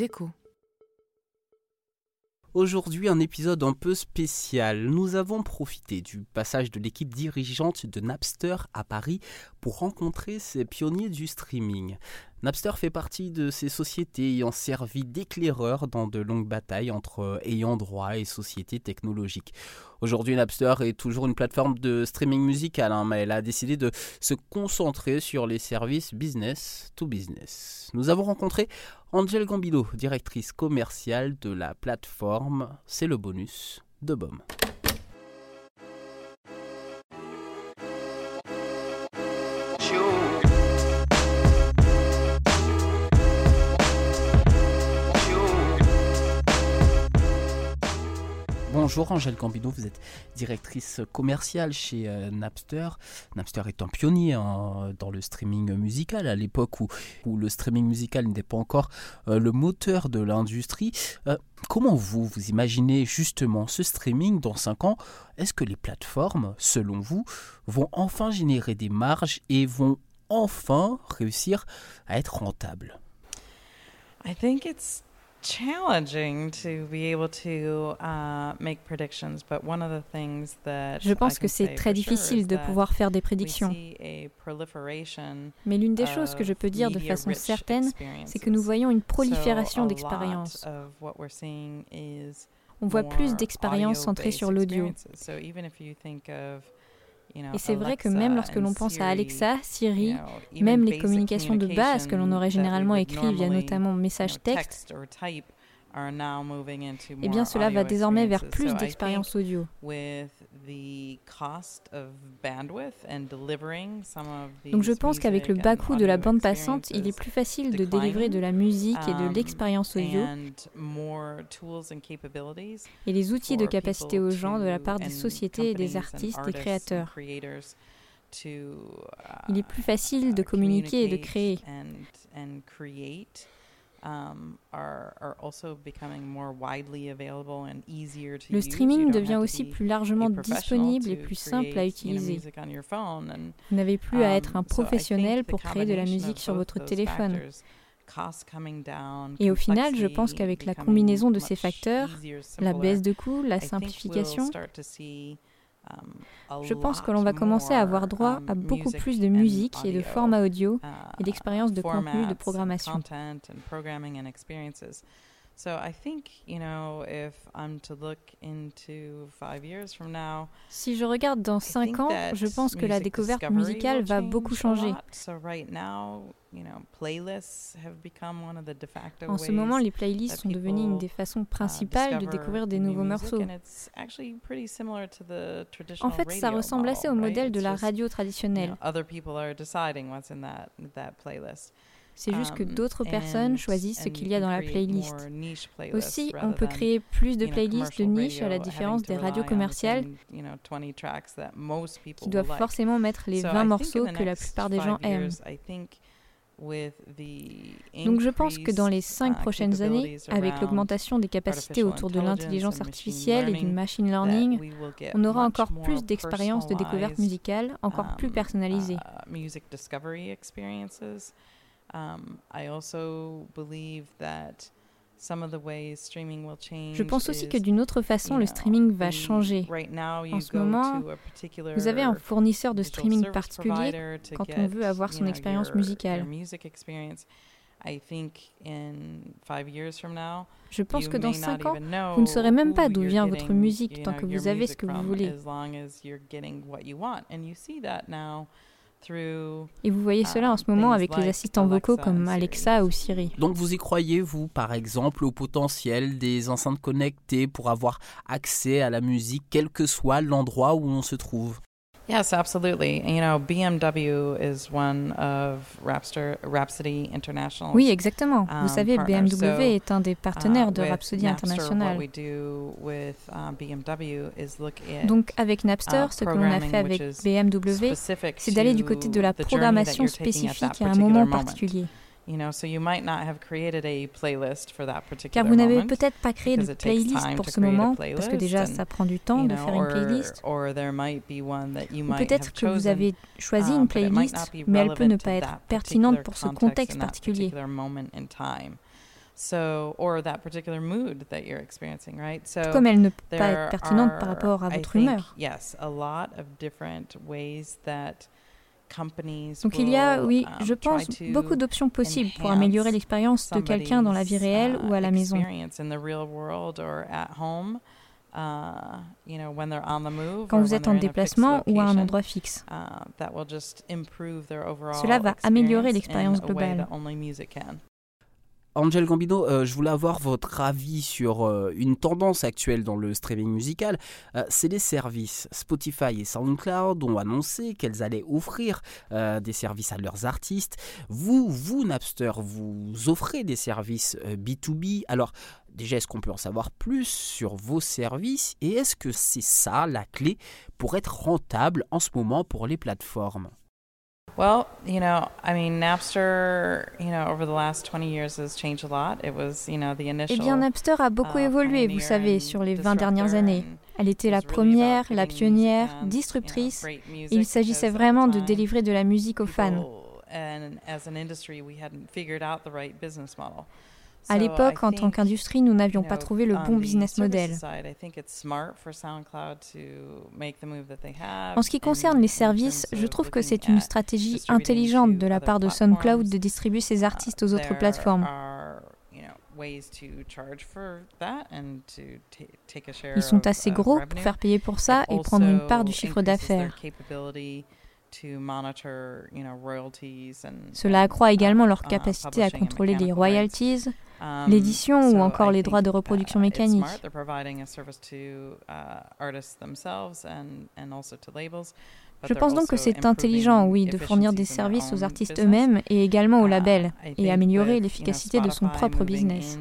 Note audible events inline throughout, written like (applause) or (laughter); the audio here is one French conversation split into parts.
Échos. Aujourd'hui, un épisode un peu spécial. Nous avons profité du passage de l'équipe dirigeante de Napster à Paris pour rencontrer ces pionniers du streaming. Napster fait partie de ces sociétés ayant servi d'éclaireur dans de longues batailles entre ayants droit et sociétés technologiques. Aujourd'hui, Napster est toujours une plateforme de streaming musical, hein, mais elle a décidé de se concentrer sur les services business to business. Nous avons rencontré Angel Gambino, directrice commerciale de la plateforme C'est le bonus de BOM. Bonjour Angèle Gambino, vous êtes directrice commerciale chez euh, Napster. Napster est un pionnier dans le streaming musical à l'époque où, où, le streaming musical n'était pas encore euh, le moteur de l'industrie. Euh, comment vous, vous imaginez justement ce streaming dans 5 ans? Est-ce que les plateformes, selon vous, vont enfin générer des marges et vont enfin réussir à être rentables? I think it's je pense que c'est très difficile de pouvoir faire des prédictions. Mais l'une des choses que je peux dire de façon certaine, c'est que nous voyons une prolifération d'expériences. On voit plus d'expériences centrées sur l'audio. Et c'est vrai que même lorsque l'on pense à Alexa, Siri, même les communications de base que l'on aurait généralement écrites via notamment message texte, eh bien cela va désormais vers plus d'expériences audio. Donc je pense qu'avec le bas coût de la bande passante, il est plus facile de délivrer de la musique et de um, l'expérience audio et les outils de capacité aux gens de la part des sociétés et des artistes et créateurs. Il est plus facile de uh, communiquer et de créer. Le streaming devient aussi plus largement disponible et plus simple à utiliser. Vous n'avez plus à um, être un professionnel pour créer de la musique sur votre téléphone. Et au final, je pense qu'avec la combinaison de ces facteurs, la baisse de coûts, la simplification, Um, Je pense que l'on va commencer à avoir droit um, à beaucoup plus de musique et de formats audio uh, et d'expériences de contenu de programmation. Si je regarde dans 5 ans, je pense que la découverte musicale va beaucoup changer. En ce moment, les playlists sont devenues une des façons uh, principales de découvrir des nouveaux morceaux. En fait, ça ressemble assez au modèle de la radio traditionnelle. C'est juste que um, d'autres personnes choisissent ce qu'il y a dans la playlist. Aussi, on peut créer plus de playlists de niche à la différence des radios commerciales qui doivent forcément mettre les 20 morceaux que la plupart des gens aiment. Donc je pense que dans les cinq uh, prochaines années, avec l'augmentation des capacités autour de l'intelligence artificielle et du machine learning, on aura encore plus d'expériences de découverte musicale, encore plus um, personnalisées. Je pense aussi que d'une autre façon, le streaming va changer. En ce moment, vous avez un fournisseur de streaming particulier quand on veut avoir son expérience musicale. Je pense que dans 5 ans, vous ne saurez même pas d'où vient votre musique tant que vous avez ce que vous voulez. Et vous voyez cela en ce moment avec les assistants vocaux comme Alexa ou Siri. Donc vous y croyez, vous, par exemple, au potentiel des enceintes connectées pour avoir accès à la musique, quel que soit l'endroit où on se trouve? Yes, absolutely. You know, BMW is one of Rapster, Rhapsody International. Oui, exactement. Vous um, savez, BMW est un des partenaires uh, de Rhapsody International. Uh, Donc, avec Napster, ce que l'on a fait avec BMW, c'est d'aller du côté de la programmation spécifique à un moment particulier. Car vous n'avez peut-être pas créé de playlist pour ce moment, parce que déjà ça prend du temps de faire une playlist. Ou peut-être que vous avez choisi une um, playlist, mais elle peut ne pas être pertinente pour ce contexte particulier. Comme elle ne peut pas être pertinente par rapport à votre humeur. Donc il y a, oui, um, je pense, beaucoup d'options possibles pour améliorer l'expérience de quelqu'un dans la vie réelle ou à la maison. Quand vous êtes en déplacement ou à un endroit fixe. Uh, Cela va améliorer l'expérience globale. Angel Gambino, euh, je voulais avoir votre avis sur euh, une tendance actuelle dans le streaming musical. Euh, c'est les services. Spotify et SoundCloud ont annoncé qu'elles allaient offrir des services à leurs artistes. Vous, vous Napster, vous offrez des services B2B. Alors, déjà, est-ce qu'on peut en savoir plus sur vos services Et est-ce que c'est ça la clé pour être rentable en ce moment pour les plateformes? Well, you know, I mean, Napster, you know, over the last 20 years has changed a lot. It was, you know, the initial. Eh bien, Napster a beaucoup uh, évolué, vous savez, sur les 20 dernières années. Elle était la première, la pionnière, disruptrice. Et il s'agissait vraiment de délivrer de la musique aux fans. À l'époque, en tant qu'industrie, nous n'avions pas trouvé le bon business model. En ce qui concerne les services, je trouve que c'est une stratégie intelligente de la part de SoundCloud de distribuer ses uh, artistes aux autres plateformes. Ils sont assez gros pour faire payer pour ça et prendre une part du chiffre d'affaires. Cela accroît également leur uh, capacité à contrôler les royalties, Um, l'édition ou encore les droits de reproduction uh, mécanique. Je pense donc que c'est intelligent, oui, de fournir des services aux artistes eux-mêmes et également aux uh, labels, et améliorer l'efficacité de son propre business.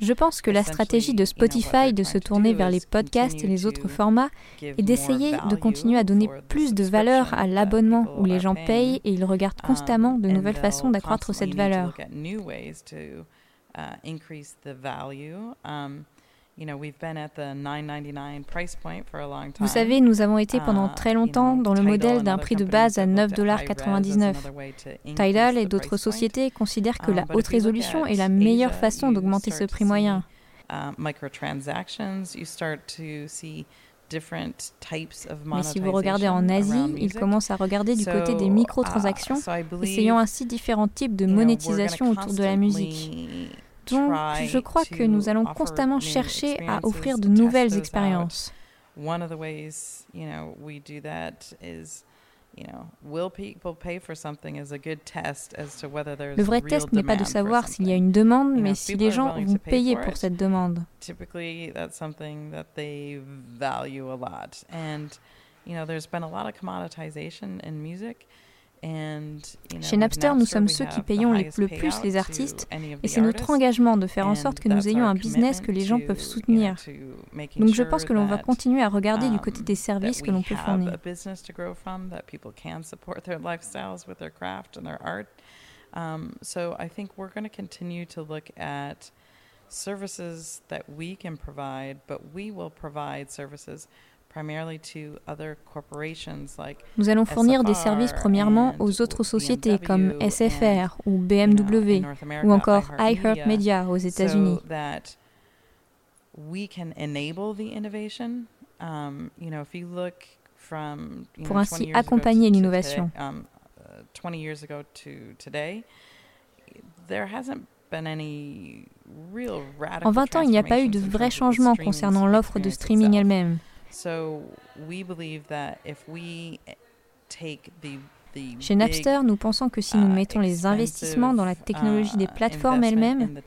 Je pense que la stratégie de Spotify de se tourner vers les podcasts et les autres formats est d'essayer de continuer à donner plus de valeur à l'abonnement où les gens payent et ils regardent constamment de nouvelles façons d'accroître cette valeur. Vous savez, nous avons été pendant uh, très longtemps dans le modèle d'un prix de base à 9,99$. Tidal et d'autres sociétés considèrent que la um, haute résolution est la meilleure façon d'augmenter ce prix moyen. Uh, Mais si vous regardez en Asie, ils commencent à regarder du côté des uh, microtransactions, essayant ainsi différents types de monétisation autour de la musique. Donc, je crois que nous allons constamment chercher à offrir de nouvelles expériences. Le vrai test n'est pas de savoir s'il y a une demande, mais si les gens vont payer pour cette demande. Chez Napster, nous sommes ceux qui payons le plus les artistes et c'est notre engagement de faire en sorte que nous ayons un business que les gens peuvent soutenir. Donc je pense que l'on va continuer à regarder du côté des services que l'on peut fournir. Um, so I think we're going to continue to look at services that we can provide, but we will provide services nous allons fournir des services premièrement aux autres sociétés comme SFR ou BMW ou encore iHeartMedia aux États-Unis. Um, Pour ainsi accompagner l'innovation. En 20 ans, il n'y a pas eu de vrai changement concernant l'offre de streaming elle-même. Chez Napster, nous pensons que si nous uh, mettons les investissements dans la technologie des uh, plateformes elles-mêmes,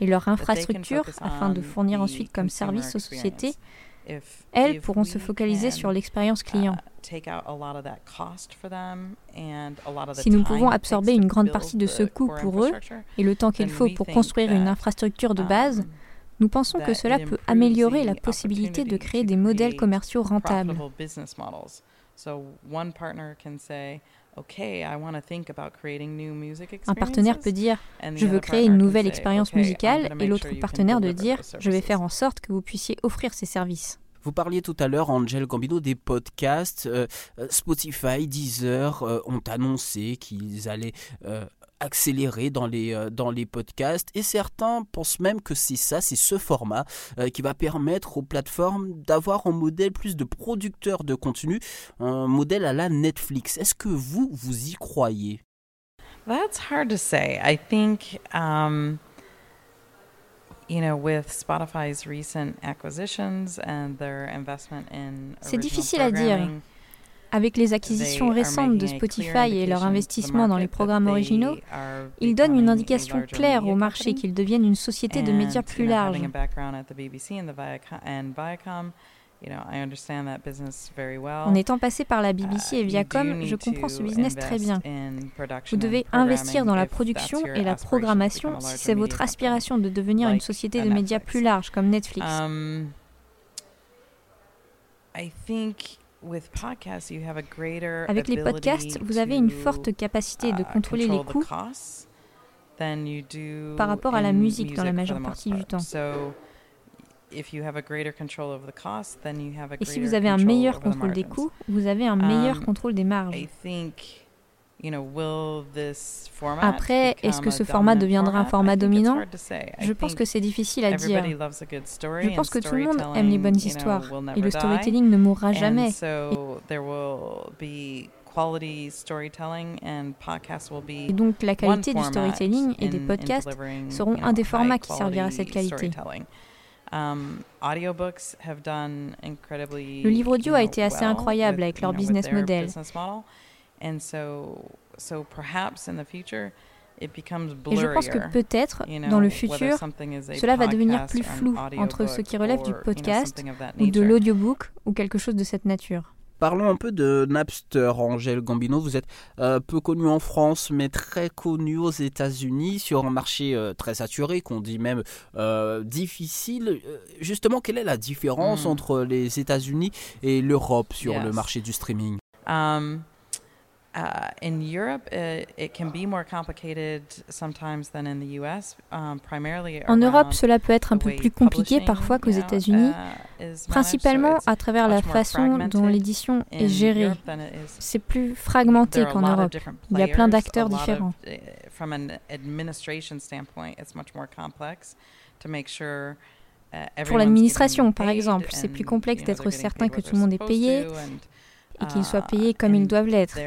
et leur infrastructure afin de fournir ensuite comme service aux sociétés, elles pourront se focaliser sur l'expérience uh, client. Si nous pouvons absorber une grande partie de ce coût pour eux et le temps qu'il faut pour construire une infrastructure de base, um, nous pensons que cela peut améliorer la possibilité de créer des modèles commerciaux rentables. Un partenaire peut dire je veux créer une nouvelle expérience musicale et l'autre partenaire de dire je vais faire en sorte que vous puissiez offrir ces services. Vous parliez tout à l'heure, Angel Gambino, des podcasts. Euh, euh, Spotify, Deezer euh, ont annoncé qu'ils allaient accélérer dans les, dans les podcasts et certains pensent même que c'est ça, c'est ce format qui va permettre aux plateformes d'avoir un modèle plus de producteurs de contenu, un modèle à la Netflix. Est-ce que vous, vous y croyez? That's hard to say. I think um, c'est difficile à dire. Avec les acquisitions récentes de Spotify et leur investissement dans les programmes originaux, ils donnent une indication claire au marché qu'ils deviennent une société de médias plus large. En étant passé par la BBC et uh, Viacom, je comprends ce business très bien. Vous devez investir dans la production et la programmation si c'est votre aspiration de devenir une société de médias plus large comme Netflix. Um, Avec les podcasts, vous avez une forte capacité de uh, contrôler les coûts par rapport à la musique dans la majeure partie du temps. Et si vous avez un meilleur contrôle des coûts, vous avez un meilleur um, contrôle des marges. Après, est-ce que ce format deviendra un format? Dominant? Je pense que c'est difficile à dire. Je pense que tout le monde aime les bonnes histoires et le storytelling ne mourra jamais. Et donc la qualité du storytelling et des podcasts seront un des formats qui servira à cette qualité. Um, le livre audio a été assez incroyable avec leur business model. Et je pense que peut-être, dans le futur, cela va devenir plus flou entre ce qui relève du podcast ou de l'audiobook ou quelque chose de cette nature. Parlons un peu de Napster, Angèle Gambino. Vous êtes euh, peu connu en France, mais très connu aux États-Unis sur un marché euh, très saturé, qu'on dit même euh, difficile. Justement, quelle est la différence hmm. entre les États-Unis et l'Europe sur le marché du streaming? Um, en Europe, cela peut être un peu plus compliqué parfois qu'aux États-Unis, uh, principalement à travers la façon dont l'édition est gérée. C'est plus fragmenté qu'en Europe. Il y a plein d'acteurs différents. Pour l'administration, par exemple, c'est plus complexe d'être certain que tout le monde est payé et qu'ils soient payés comme ils doivent l'être.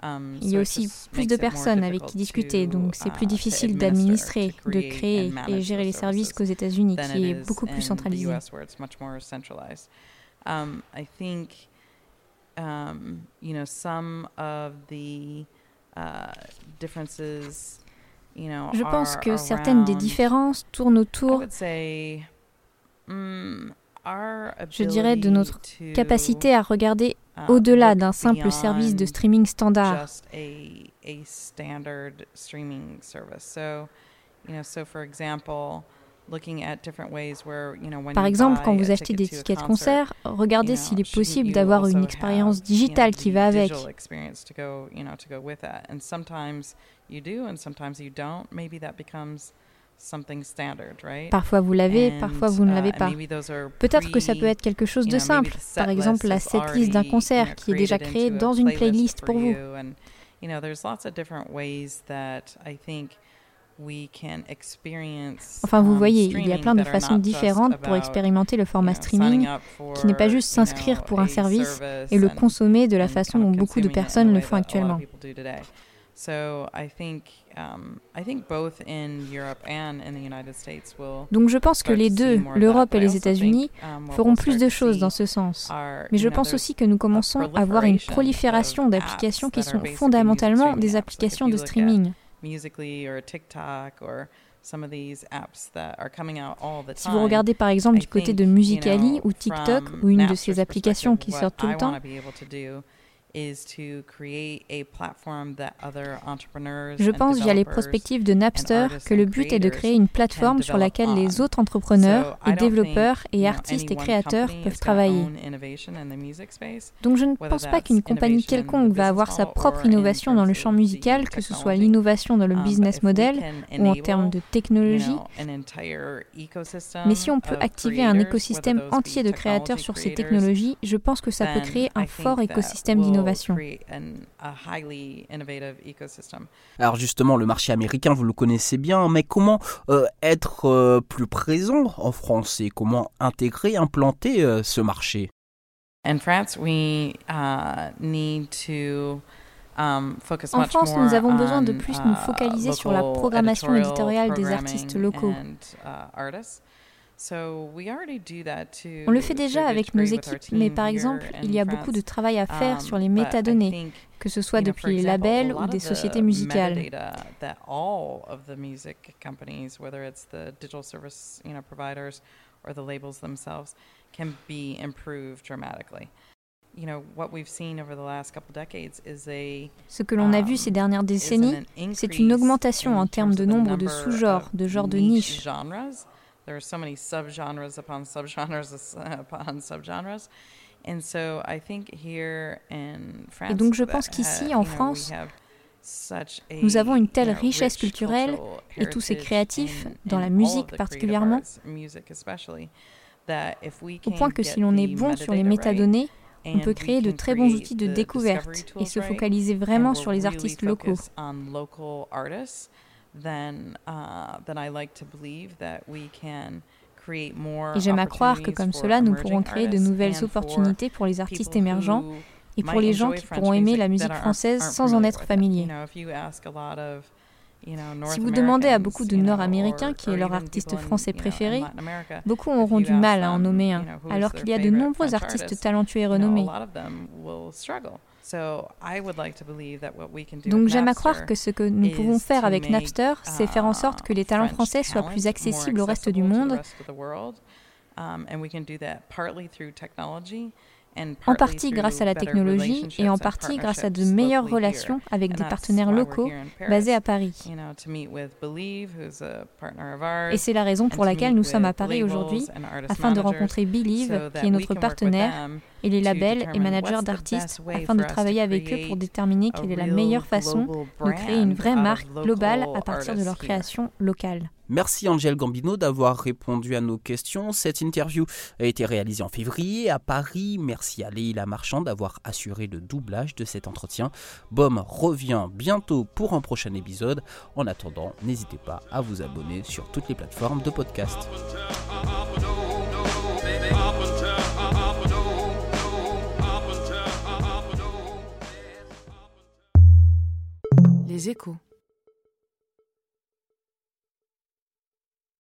Um, Il y a aussi plus de personnes avec qui discuter, donc c'est plus uh, difficile d'administrer, de créer et gérer les services qu'aux États-Unis, qui est beaucoup plus centralisé. Uh, Je pense que certaines des différences tournent autour je dirais, de notre capacité à regarder um, au-delà d'un simple service de streaming standard. Par exemple, quand vous achetez des tickets de concert, regardez s'il est possible d'avoir une expérience digitale qui va avec. Parfois vous l'avez, parfois vous ne l'avez uh, pas. Peut-être que ça peut être quelque chose de simple, par exemple la setlist d'un concert qui est déjà créée dans une playlist pour vous. Enfin, vous um, voyez, il y a plein de façons différentes pour expérimenter le format streaming, qui n'est pas juste s'inscrire pour un service et le consommer de la façon dont beaucoup de personnes le font actuellement. Donc je pense que les deux, l'Europe et les États-Unis, um, feront plus de choses dans ce sens. Mais je pense aussi que nous commençons à voir une prolifération d'applications qui sont fondamentalement des applications de streaming. Si vous regardez par exemple du côté de Musicali ou TikTok ou une de ces applications qui sortent tout le temps, je pense via les prospectives de Napster que le but est de créer une plateforme sur laquelle les autres entrepreneurs et développeurs et artistes et créateurs peuvent travailler. Donc je ne pense pas qu'une compagnie quelconque va avoir sa propre innovation dans le champ musical, que ce soit l'innovation dans le um, business model ou en termes de technologie. Mais si on peut activer un écosystème entier de créateurs sur ces technologies, je pense que ça peut créer un fort écosystème d'innovation. Alors justement, le marché américain, vous le connaissez bien, mais comment euh, être euh, plus présent en France et comment intégrer, implanter euh, ce marché? En France, nous avons besoin de plus nous uh, focaliser sur la programmation éditoriale des artistes locaux. On le fait déjà avec nos équipes, mais par exemple, il y a beaucoup de travail à faire um, sur les métadonnées, que ce soit depuis les labels ou des sociétés musicales. Ce que l'on a vu ces um, dernières décennies, c'est une augmentation en termes de nombre de sous-genres, de genres de niches. There are so many subgenres upon subgenres (laughs) upon subgenres. And so I think here in France, Et donc je pense qu'ici en France, nous avons une telle richesse culturelle et tous ces créatifs, dans la musique particulièrement, au point que si l'on est bon sur les métadonnées, on peut créer de très bons outils de découverte et se focaliser vraiment sur les artistes locaux. Et j'aime à croire que comme cela, nous pourrons créer de nouvelles opportunités pour les artistes émergents et pour les gens qui pourront aimer la musique française sans en être familiers. Si vous demandez à beaucoup de Nord-Américains qui est leur artiste français préféré, beaucoup auront du mal à en nommer un, alors qu'il y a de nombreux artistes talentueux et renommés. Donc j'aime à croire que ce que nous pouvons faire avec Napster, c'est faire en sorte que les talents français soient plus accessibles au reste du monde en partie grâce à la technologie et en partie grâce à de meilleures relations avec des partenaires locaux basés à Paris. Et c'est la raison pour laquelle nous sommes à Paris aujourd'hui, afin de rencontrer Believe, qui est notre partenaire, et les labels et managers d'artistes, afin de travailler avec eux pour déterminer quelle est la meilleure façon de créer une vraie marque globale à partir de leur création locale. Merci Angèle Gambino d'avoir répondu à nos questions. Cette interview a été réalisée en février à Paris. Merci à Leïla Marchand d'avoir assuré le doublage de cet entretien. BOM revient bientôt pour un prochain épisode. En attendant, n'hésitez pas à vous abonner sur toutes les plateformes de podcast. Les échos.